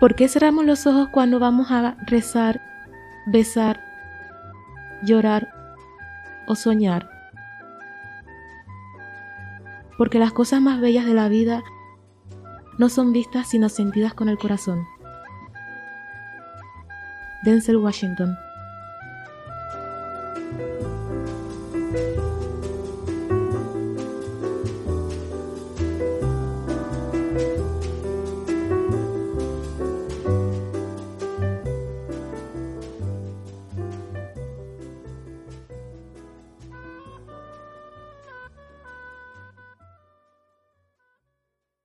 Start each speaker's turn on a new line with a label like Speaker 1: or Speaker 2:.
Speaker 1: ¿Por qué cerramos los ojos cuando vamos a rezar, besar, llorar o soñar? Porque las cosas más bellas de la vida no son vistas sino sentidas con el corazón. Denzel Washington